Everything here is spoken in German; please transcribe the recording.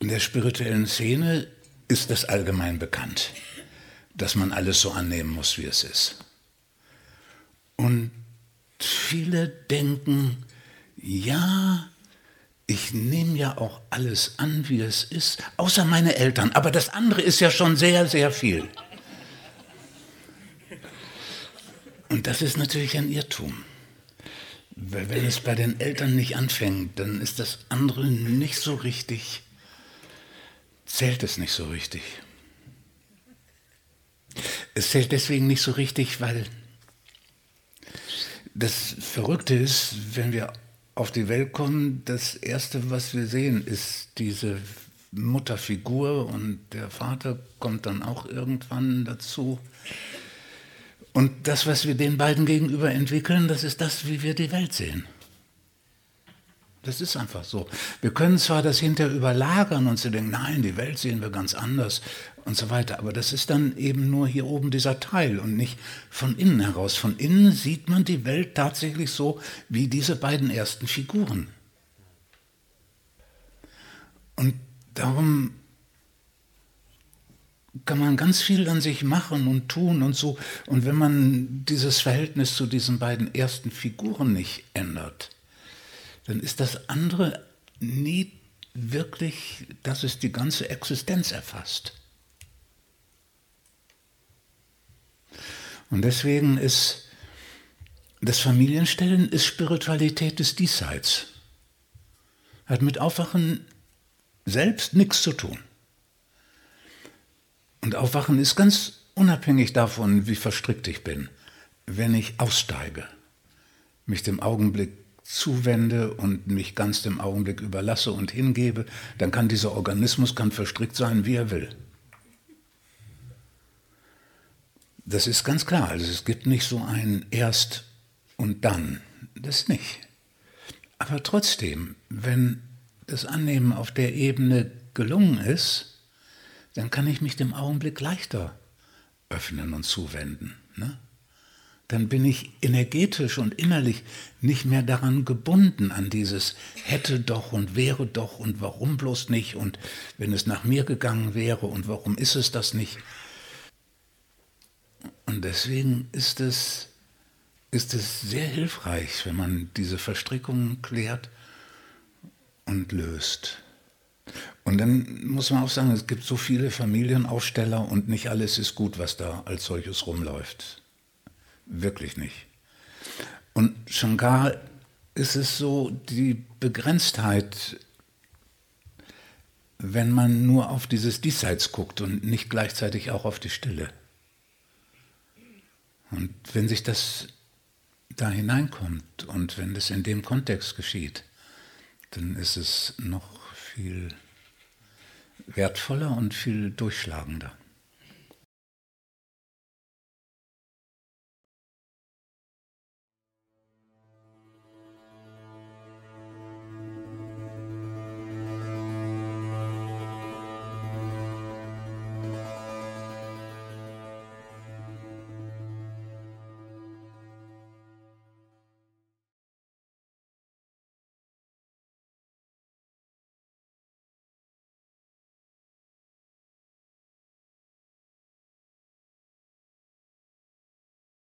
In der spirituellen Szene ist das allgemein bekannt, dass man alles so annehmen muss, wie es ist. Und viele denken, ja, ich nehme ja auch alles an, wie es ist, außer meine Eltern, aber das andere ist ja schon sehr, sehr viel. Und das ist natürlich ein Irrtum. Weil wenn es bei den Eltern nicht anfängt, dann ist das andere nicht so richtig, zählt es nicht so richtig. Es zählt deswegen nicht so richtig, weil das Verrückte ist, wenn wir auf die Welt kommen, das Erste, was wir sehen, ist diese Mutterfigur und der Vater kommt dann auch irgendwann dazu. Und das, was wir den beiden gegenüber entwickeln, das ist das, wie wir die Welt sehen. Das ist einfach so. Wir können zwar das hinterher überlagern und sie denken, nein, die Welt sehen wir ganz anders und so weiter, aber das ist dann eben nur hier oben dieser Teil und nicht von innen heraus. Von innen sieht man die Welt tatsächlich so wie diese beiden ersten Figuren. Und darum kann man ganz viel an sich machen und tun und so. Und wenn man dieses Verhältnis zu diesen beiden ersten Figuren nicht ändert, dann ist das andere nie wirklich, dass es die ganze Existenz erfasst. Und deswegen ist das Familienstellen ist Spiritualität des Diesseits. Hat mit Aufwachen selbst nichts zu tun. Und Aufwachen ist ganz unabhängig davon, wie verstrickt ich bin. Wenn ich aussteige, mich dem Augenblick zuwende und mich ganz dem Augenblick überlasse und hingebe, dann kann dieser Organismus kann verstrickt sein, wie er will. Das ist ganz klar. Also es gibt nicht so ein Erst und dann. Das nicht. Aber trotzdem, wenn das Annehmen auf der Ebene gelungen ist, dann kann ich mich dem Augenblick leichter öffnen und zuwenden. Ne? Dann bin ich energetisch und innerlich nicht mehr daran gebunden, an dieses hätte doch und wäre doch und warum bloß nicht und wenn es nach mir gegangen wäre und warum ist es das nicht. Und deswegen ist es, ist es sehr hilfreich, wenn man diese Verstrickungen klärt und löst. Und dann muss man auch sagen, es gibt so viele Familienaufsteller und nicht alles ist gut, was da als solches rumläuft. Wirklich nicht. Und schon gar ist es so die Begrenztheit, wenn man nur auf dieses Diesseits guckt und nicht gleichzeitig auch auf die Stille. Und wenn sich das da hineinkommt und wenn das in dem Kontext geschieht, dann ist es noch viel wertvoller und viel durchschlagender.